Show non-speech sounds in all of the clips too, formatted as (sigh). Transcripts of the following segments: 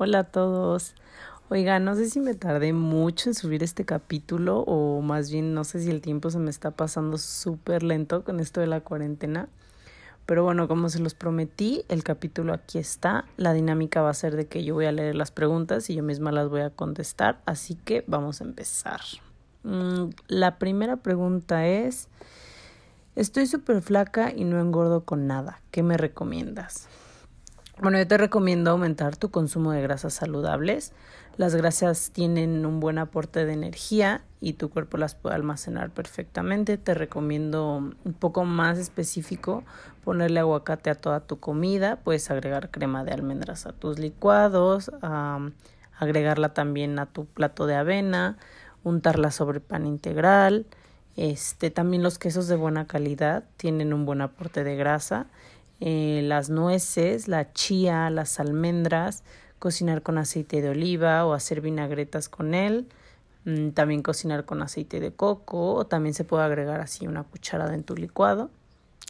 Hola a todos. Oiga, no sé si me tardé mucho en subir este capítulo o más bien no sé si el tiempo se me está pasando súper lento con esto de la cuarentena. Pero bueno, como se los prometí, el capítulo aquí está. La dinámica va a ser de que yo voy a leer las preguntas y yo misma las voy a contestar. Así que vamos a empezar. Mm, la primera pregunta es, estoy súper flaca y no engordo con nada. ¿Qué me recomiendas? Bueno, yo te recomiendo aumentar tu consumo de grasas saludables. Las grasas tienen un buen aporte de energía y tu cuerpo las puede almacenar perfectamente. Te recomiendo un poco más específico ponerle aguacate a toda tu comida. Puedes agregar crema de almendras a tus licuados, agregarla también a tu plato de avena, untarla sobre pan integral. Este, también los quesos de buena calidad tienen un buen aporte de grasa eh, las nueces, la chía, las almendras, cocinar con aceite de oliva o hacer vinagretas con él, mm, también cocinar con aceite de coco o también se puede agregar así una cucharada en tu licuado.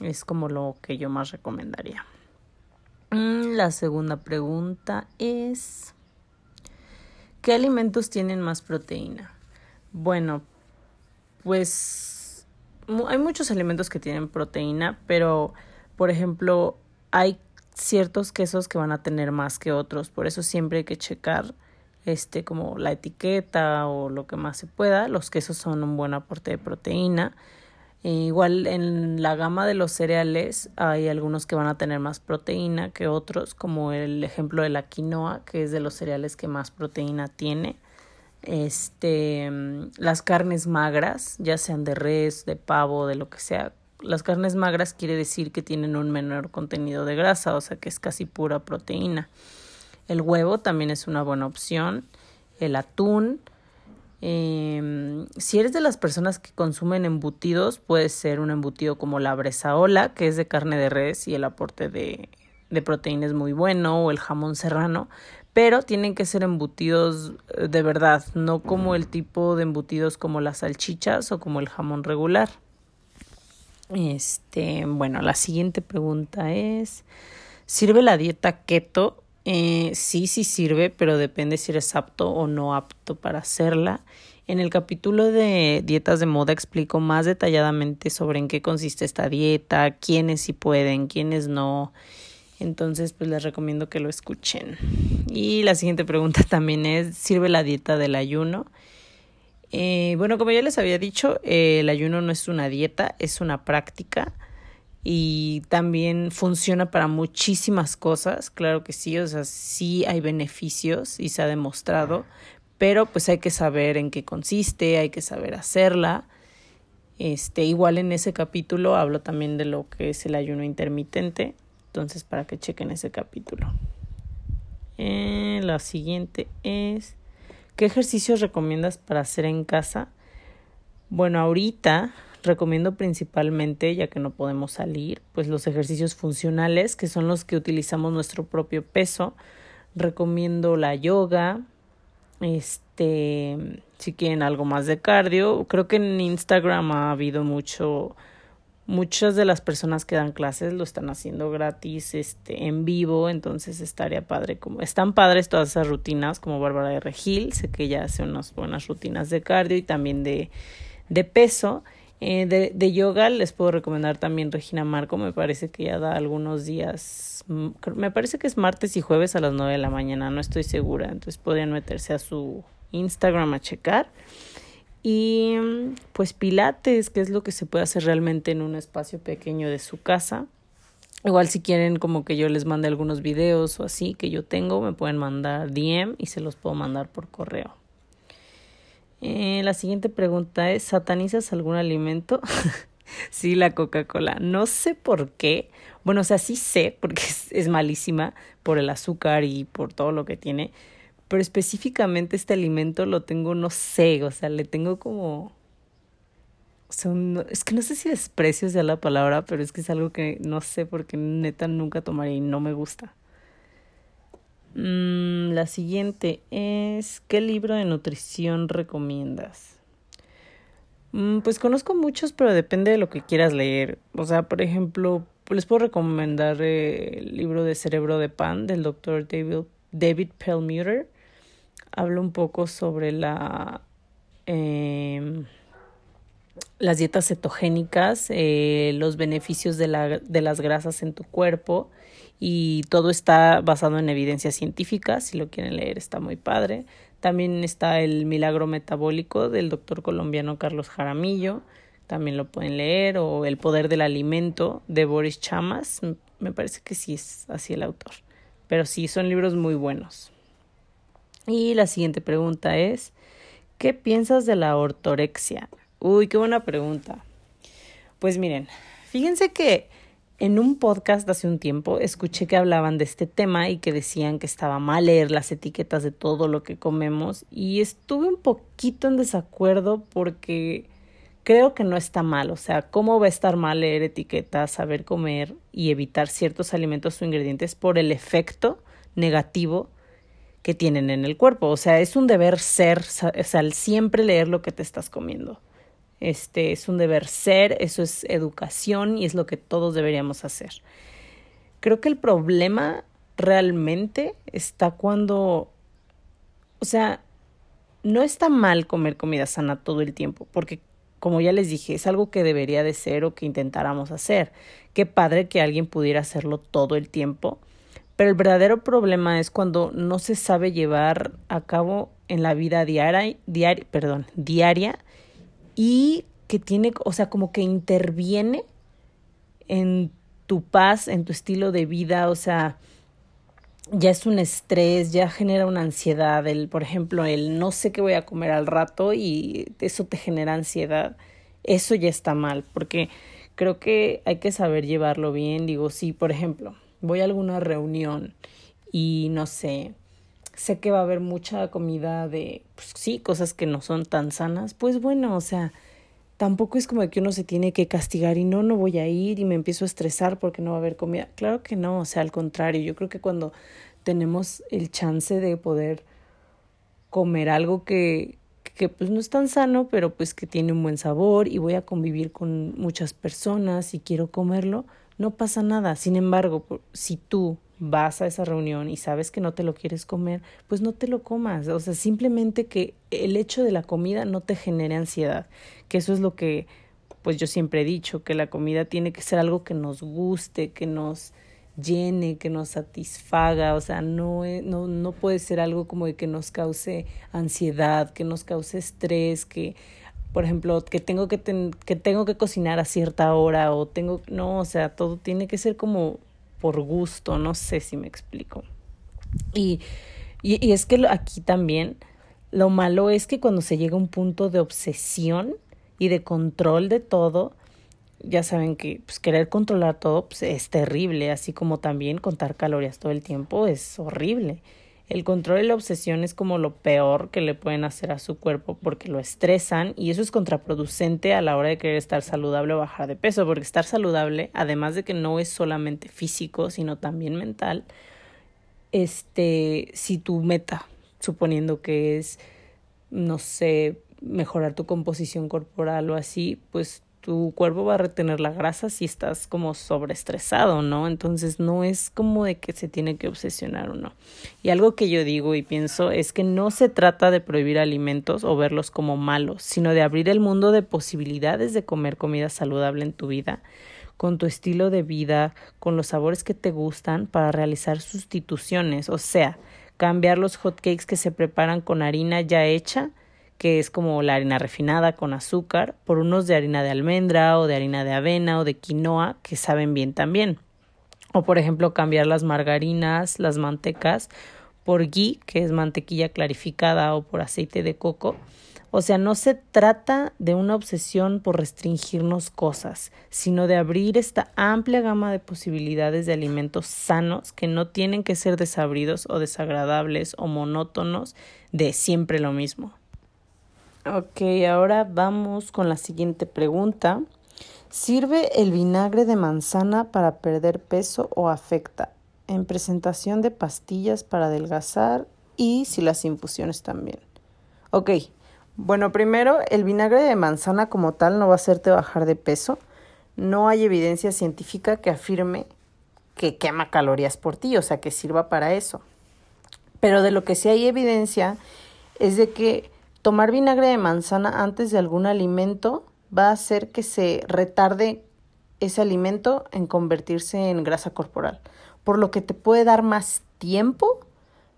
Es como lo que yo más recomendaría. Mm, la segunda pregunta es, ¿qué alimentos tienen más proteína? Bueno, pues hay muchos alimentos que tienen proteína, pero por ejemplo, hay ciertos quesos que van a tener más que otros, por eso siempre hay que checar este como la etiqueta o lo que más se pueda. Los quesos son un buen aporte de proteína. E igual en la gama de los cereales hay algunos que van a tener más proteína que otros, como el ejemplo de la quinoa, que es de los cereales que más proteína tiene. Este, las carnes magras, ya sean de res, de pavo, de lo que sea, las carnes magras quiere decir que tienen un menor contenido de grasa, o sea que es casi pura proteína. El huevo también es una buena opción. El atún. Eh, si eres de las personas que consumen embutidos, puede ser un embutido como la bresaola, que es de carne de res y el aporte de, de proteína es muy bueno, o el jamón serrano, pero tienen que ser embutidos eh, de verdad, no como el tipo de embutidos como las salchichas o como el jamón regular. Este, bueno, la siguiente pregunta es, ¿sirve la dieta keto? Eh, sí, sí sirve, pero depende si eres apto o no apto para hacerla. En el capítulo de dietas de moda explico más detalladamente sobre en qué consiste esta dieta, quiénes sí pueden, quiénes no. Entonces, pues les recomiendo que lo escuchen. Y la siguiente pregunta (laughs) también es, ¿sirve la dieta del ayuno? Eh, bueno, como ya les había dicho, eh, el ayuno no es una dieta, es una práctica y también funciona para muchísimas cosas, claro que sí, o sea, sí hay beneficios y se ha demostrado, pero pues hay que saber en qué consiste, hay que saber hacerla. Este, igual en ese capítulo hablo también de lo que es el ayuno intermitente, entonces para que chequen ese capítulo. Eh, la siguiente es ¿Qué ejercicios recomiendas para hacer en casa? Bueno, ahorita recomiendo principalmente, ya que no podemos salir, pues los ejercicios funcionales, que son los que utilizamos nuestro propio peso. Recomiendo la yoga, este, si quieren algo más de cardio. Creo que en Instagram ha habido mucho muchas de las personas que dan clases lo están haciendo gratis, este, en vivo, entonces estaría padre como, están padres todas esas rutinas como Bárbara de Regil, sé que ella hace unas buenas rutinas de cardio y también de, de peso. Eh, de, de yoga les puedo recomendar también Regina Marco, me parece que ya da algunos días, mm, me parece que es martes y jueves a las nueve de la mañana, no estoy segura, entonces podrían meterse a su Instagram a checar. Y pues pilates, que es lo que se puede hacer realmente en un espacio pequeño de su casa. Igual si quieren como que yo les mande algunos videos o así que yo tengo, me pueden mandar DM y se los puedo mandar por correo. Eh, la siguiente pregunta es, ¿satanizas algún alimento? (laughs) sí, la Coca-Cola. No sé por qué. Bueno, o sea, sí sé porque es malísima por el azúcar y por todo lo que tiene pero específicamente este alimento lo tengo, no sé, o sea, le tengo como... O sea, es que no sé si desprecio sea la palabra, pero es que es algo que no sé porque neta nunca tomaría y no me gusta. Mm, la siguiente es, ¿qué libro de nutrición recomiendas? Mm, pues conozco muchos, pero depende de lo que quieras leer. O sea, por ejemplo, les puedo recomendar el libro de Cerebro de Pan del doctor David David Perlmutter. Habla un poco sobre la, eh, las dietas cetogénicas, eh, los beneficios de, la, de las grasas en tu cuerpo y todo está basado en evidencia científica. Si lo quieren leer está muy padre. También está el milagro metabólico del doctor colombiano Carlos Jaramillo también lo pueden leer, o El poder del alimento de Boris Chamas, me parece que sí es así el autor, pero sí, son libros muy buenos. Y la siguiente pregunta es, ¿qué piensas de la ortorexia? Uy, qué buena pregunta. Pues miren, fíjense que en un podcast hace un tiempo escuché que hablaban de este tema y que decían que estaba mal leer las etiquetas de todo lo que comemos y estuve un poquito en desacuerdo porque creo que no está mal. O sea, ¿cómo va a estar mal leer etiquetas, saber comer y evitar ciertos alimentos o ingredientes por el efecto negativo que tienen en el cuerpo? O sea, es un deber ser, o sea, siempre leer lo que te estás comiendo. Este es un deber ser, eso es educación y es lo que todos deberíamos hacer. Creo que el problema realmente está cuando, o sea, no está mal comer comida sana todo el tiempo, porque como ya les dije, es algo que debería de ser o que intentáramos hacer. Qué padre que alguien pudiera hacerlo todo el tiempo, pero el verdadero problema es cuando no se sabe llevar a cabo en la vida diaria, diaria, perdón, diaria y que tiene, o sea, como que interviene en tu paz, en tu estilo de vida, o sea, ya es un estrés, ya genera una ansiedad, el, por ejemplo, el no sé qué voy a comer al rato y eso te genera ansiedad, eso ya está mal, porque creo que hay que saber llevarlo bien, digo, si por ejemplo voy a alguna reunión y no sé, sé que va a haber mucha comida de, pues sí, cosas que no son tan sanas, pues bueno, o sea, tampoco es como que uno se tiene que castigar y no, no voy a ir y me empiezo a estresar porque no va a haber comida. Claro que no, o sea, al contrario, yo creo que cuando tenemos el chance de poder comer algo que, que pues no es tan sano, pero pues que tiene un buen sabor y voy a convivir con muchas personas y quiero comerlo, no pasa nada. Sin embargo, si tú vas a esa reunión y sabes que no te lo quieres comer, pues no te lo comas. O sea, simplemente que el hecho de la comida no te genere ansiedad, que eso es lo que pues yo siempre he dicho, que la comida tiene que ser algo que nos guste, que nos llene, que nos satisfaga, o sea, no, no, no puede ser algo como de que nos cause ansiedad, que nos cause estrés, que por ejemplo, que tengo que, que tengo que cocinar a cierta hora o tengo, no, o sea, todo tiene que ser como por gusto, no sé si me explico. Y, y, y es que aquí también lo malo es que cuando se llega a un punto de obsesión y de control de todo, ya saben que pues, querer controlar todo pues, es terrible, así como también contar calorías todo el tiempo es horrible. El control y la obsesión es como lo peor que le pueden hacer a su cuerpo porque lo estresan y eso es contraproducente a la hora de querer estar saludable o bajar de peso, porque estar saludable, además de que no es solamente físico, sino también mental, este, si tu meta, suponiendo que es, no sé, mejorar tu composición corporal o así, pues tu cuerpo va a retener la grasa si estás como sobreestresado, ¿no? Entonces no es como de que se tiene que obsesionar o no. Y algo que yo digo y pienso es que no se trata de prohibir alimentos o verlos como malos, sino de abrir el mundo de posibilidades de comer comida saludable en tu vida, con tu estilo de vida, con los sabores que te gustan para realizar sustituciones, o sea, cambiar los hotcakes que se preparan con harina ya hecha que es como la harina refinada con azúcar, por unos de harina de almendra o de harina de avena o de quinoa que saben bien también. O por ejemplo cambiar las margarinas, las mantecas por ghee, que es mantequilla clarificada o por aceite de coco. O sea, no se trata de una obsesión por restringirnos cosas, sino de abrir esta amplia gama de posibilidades de alimentos sanos que no tienen que ser desabridos o desagradables o monótonos de siempre lo mismo. Ok, ahora vamos con la siguiente pregunta. ¿Sirve el vinagre de manzana para perder peso o afecta? En presentación de pastillas para adelgazar y si las infusiones también. Ok, bueno, primero, el vinagre de manzana como tal no va a hacerte bajar de peso. No hay evidencia científica que afirme que quema calorías por ti, o sea, que sirva para eso. Pero de lo que sí hay evidencia es de que tomar vinagre de manzana antes de algún alimento va a hacer que se retarde ese alimento en convertirse en grasa corporal, por lo que te puede dar más tiempo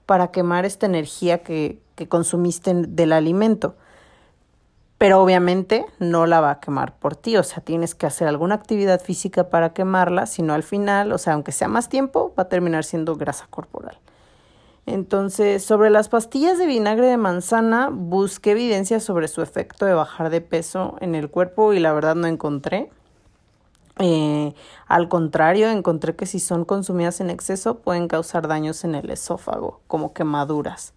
para quemar esta energía que, que consumiste del alimento. Pero obviamente no la va a quemar por ti, o sea, tienes que hacer alguna actividad física para quemarla, sino al final, o sea, aunque sea más tiempo, va a terminar siendo grasa corporal. Entonces, sobre las pastillas de vinagre de manzana, busqué evidencia sobre su efecto de bajar de peso en el cuerpo y la verdad no encontré. Eh, al contrario, encontré que si son consumidas en exceso pueden causar daños en el esófago, como quemaduras.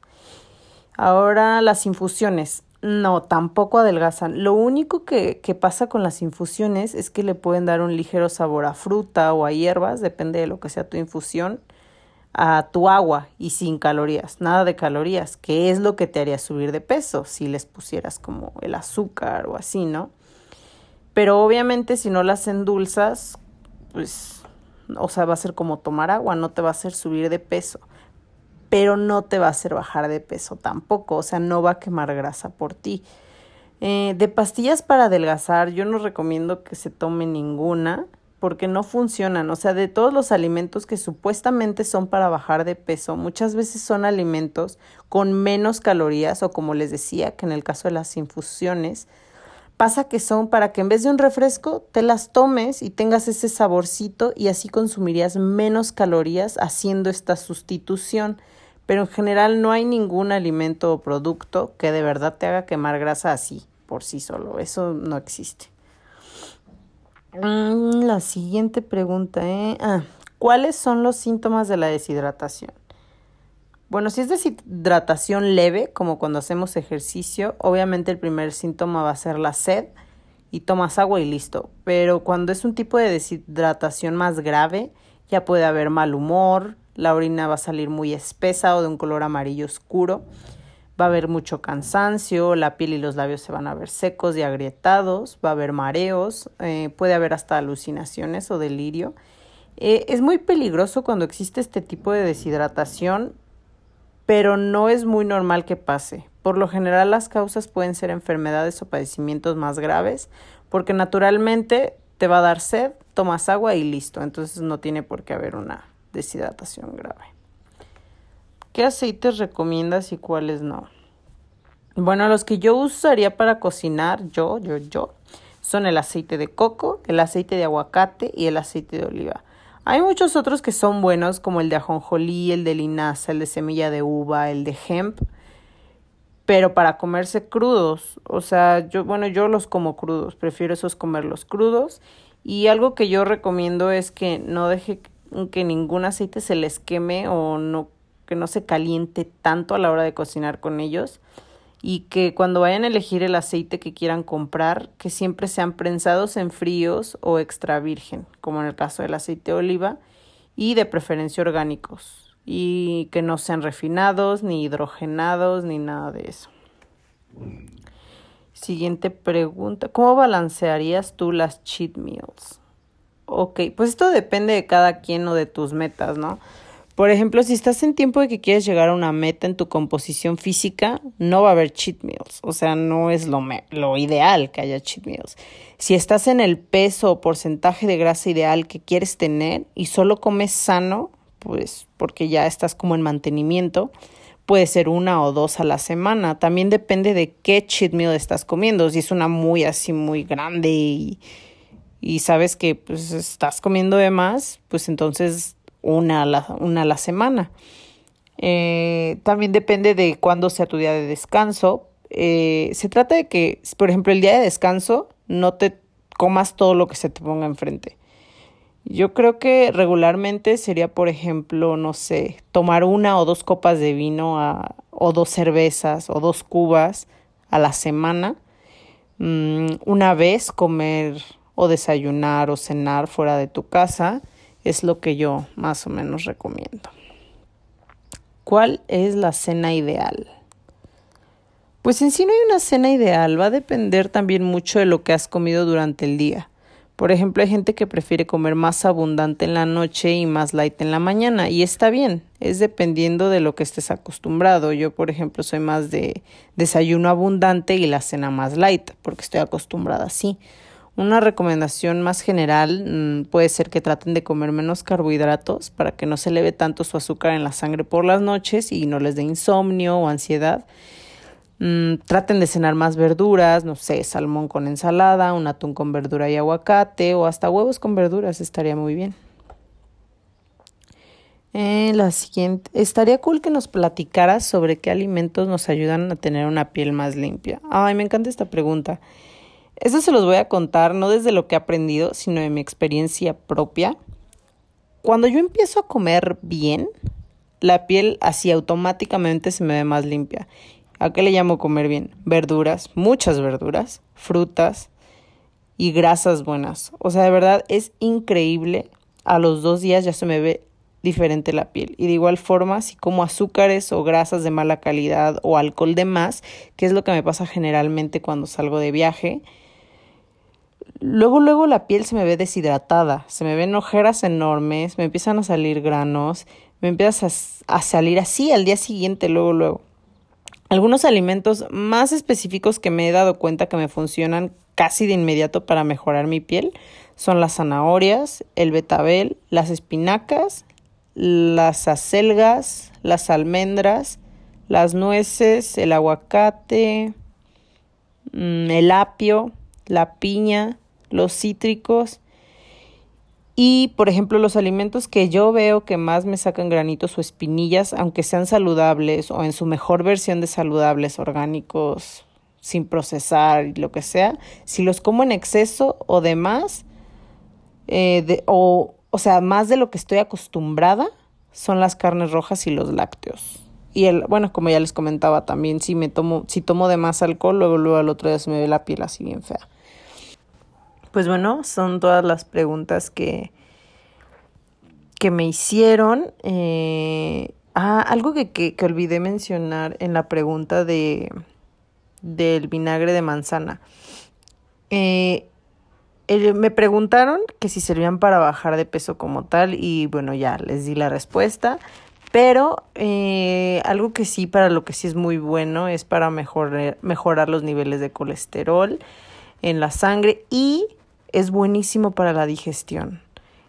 Ahora las infusiones. No, tampoco adelgazan. Lo único que, que, pasa con las infusiones es que le pueden dar un ligero sabor a fruta o a hierbas, depende de lo que sea tu infusión, a tu agua y sin calorías, nada de calorías, que es lo que te haría subir de peso si les pusieras como el azúcar o así, ¿no? Pero obviamente si no las endulzas, pues, o sea, va a ser como tomar agua, no te va a hacer subir de peso, pero no te va a hacer bajar de peso tampoco, o sea, no va a quemar grasa por ti. Eh, de pastillas para adelgazar, yo no recomiendo que se tome ninguna porque no funcionan. O sea, de todos los alimentos que supuestamente son para bajar de peso, muchas veces son alimentos con menos calorías o como les decía, que en el caso de las infusiones, pasa que son para que en vez de un refresco te las tomes y tengas ese saborcito y así consumirías menos calorías haciendo esta sustitución. Pero en general no hay ningún alimento o producto que de verdad te haga quemar grasa así, por sí solo. Eso no existe. Mm, la siguiente pregunta, ¿eh? Ah, ¿cuáles son los síntomas de la deshidratación? Bueno, si es deshidratación leve, como cuando hacemos ejercicio, obviamente el primer síntoma va a ser la sed y tomas agua y listo. Pero cuando es un tipo de deshidratación más grave, ya puede haber mal humor, la orina va a salir muy espesa o de un color amarillo oscuro, va a haber mucho cansancio, la piel y los labios se van a ver secos y agrietados, va a haber mareos, eh, puede haber hasta alucinaciones o delirio. Eh, es muy peligroso cuando existe este tipo de deshidratación pero no es muy normal que pase. Por lo general las causas pueden ser enfermedades o padecimientos más graves, porque naturalmente te va a dar sed, tomas agua y listo, entonces no tiene por qué haber una deshidratación grave. ¿Qué aceites recomiendas y cuáles no? Bueno, los que yo usaría para cocinar, yo, yo, yo, son el aceite de coco, el aceite de aguacate y el aceite de oliva. Hay muchos otros que son buenos, como el de ajonjolí, el de linaza, el de semilla de uva, el de hemp, pero para comerse crudos. O sea, yo, bueno, yo los como crudos, prefiero esos comerlos crudos. Y algo que yo recomiendo es que no deje que ningún aceite se les queme o no, que no se caliente tanto a la hora de cocinar con ellos y que cuando vayan a elegir el aceite que quieran comprar, que siempre sean prensados en fríos o extra virgen, como en el caso del aceite de oliva, y de preferencia orgánicos, y que no sean refinados, ni hidrogenados, ni nada de eso. Siguiente pregunta, ¿cómo balancearías tú las cheat meals? Ok, pues esto depende de cada quien o de tus metas, ¿no? Por ejemplo, si estás en tiempo de que quieres llegar a una meta en tu composición física, no va a haber cheat meals. O sea, no es lo, lo ideal que haya cheat meals. Si estás en el peso o porcentaje de grasa ideal que quieres tener y solo comes sano, pues porque ya estás como en mantenimiento, puede ser una o dos a la semana. También depende de qué cheat meal estás comiendo. Si es una muy así, muy grande y, y sabes que pues estás comiendo de más, pues entonces una a la, una la semana. Eh, también depende de cuándo sea tu día de descanso. Eh, se trata de que, por ejemplo, el día de descanso no te comas todo lo que se te ponga enfrente. Yo creo que regularmente sería, por ejemplo, no sé, tomar una o dos copas de vino a, o dos cervezas o dos cubas a la semana. Mm, una vez comer o desayunar o cenar fuera de tu casa es lo que yo más o menos recomiendo. ¿Cuál es la cena ideal? Pues en sí no hay una cena ideal, va a depender también mucho de lo que has comido durante el día. Por ejemplo, hay gente que prefiere comer más abundante en la noche y más light en la mañana y está bien, es dependiendo de lo que estés acostumbrado. Yo, por ejemplo, soy más de desayuno abundante y la cena más light porque estoy acostumbrada así. Una recomendación más general mm, puede ser que traten de comer menos carbohidratos para que no se eleve tanto su azúcar en la sangre por las noches y no les dé insomnio o ansiedad. Mm, traten de cenar más verduras, no sé, salmón con ensalada, un atún con verdura y aguacate o hasta huevos con verduras estaría muy bien. Eh, la siguiente, estaría cool que nos platicaras sobre qué alimentos nos ayudan a tener una piel más limpia. Ay, me encanta esta pregunta. Esto se los voy a contar no desde lo que he aprendido, sino de mi experiencia propia. Cuando yo empiezo a comer bien, la piel así automáticamente se me ve más limpia. ¿A qué le llamo comer bien? Verduras, muchas verduras, frutas y grasas buenas. O sea, de verdad es increíble. A los dos días ya se me ve diferente la piel. Y de igual forma, si como azúcares o grasas de mala calidad o alcohol de más, que es lo que me pasa generalmente cuando salgo de viaje, Luego, luego la piel se me ve deshidratada, se me ven ojeras enormes, me empiezan a salir granos, me empieza a, salir así al día siguiente, luego, luego. Algunos alimentos más específicos que me he dado cuenta que me funcionan casi de inmediato para mejorar mi piel son las zanahorias, el betabel, las espinacas, las acelgas, las almendras, las nueces, el aguacate, mm, el apio, la piña, los cítricos y, por ejemplo, los alimentos que yo veo que más me sacan granitos o espinillas, aunque sean saludables o en su mejor versión de saludables, orgánicos, sin procesar y lo que sea, si los como en exceso o de más, eh, o, o sea, más de lo que estoy acostumbrada, son las carnes rojas y los lácteos. Y el, bueno, como ya les comentaba también, si me tomo, si tomo de más alcohol, luego, luego al otro día se me ve la piel así bien fea. Pues bueno, son todas las preguntas que, que me hicieron. Eh, ah, algo que, que, que, olvidé mencionar en la pregunta de del vinagre de manzana. Eh, me preguntaron que si servían para bajar de peso como tal y bueno, ya les di la respuesta. Pero eh, algo que sí, para lo que sí es muy bueno, es para mejorar, mejorar los niveles de colesterol en la sangre y es buenísimo para la digestión.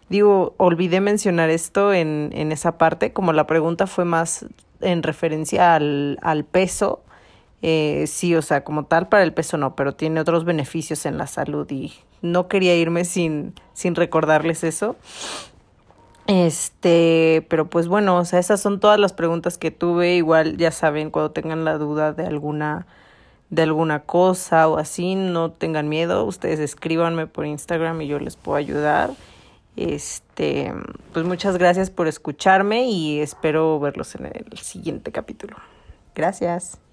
Digo, olvidé mencionar esto en, en esa parte, como la pregunta fue más en referencia al, al peso. Eh, sí, o sea, como tal para el peso no, pero tiene otros beneficios en la salud y no quería irme sin, sin recordarles eso. Este, pero pues bueno, o sea, esas son todas las preguntas que tuve. Igual ya saben, cuando tengan la duda de alguna de alguna cosa o así, no tengan miedo, ustedes escríbanme por Instagram y yo les puedo ayudar. Este, pues muchas gracias por escucharme y espero verlos en el siguiente capítulo. Gracias.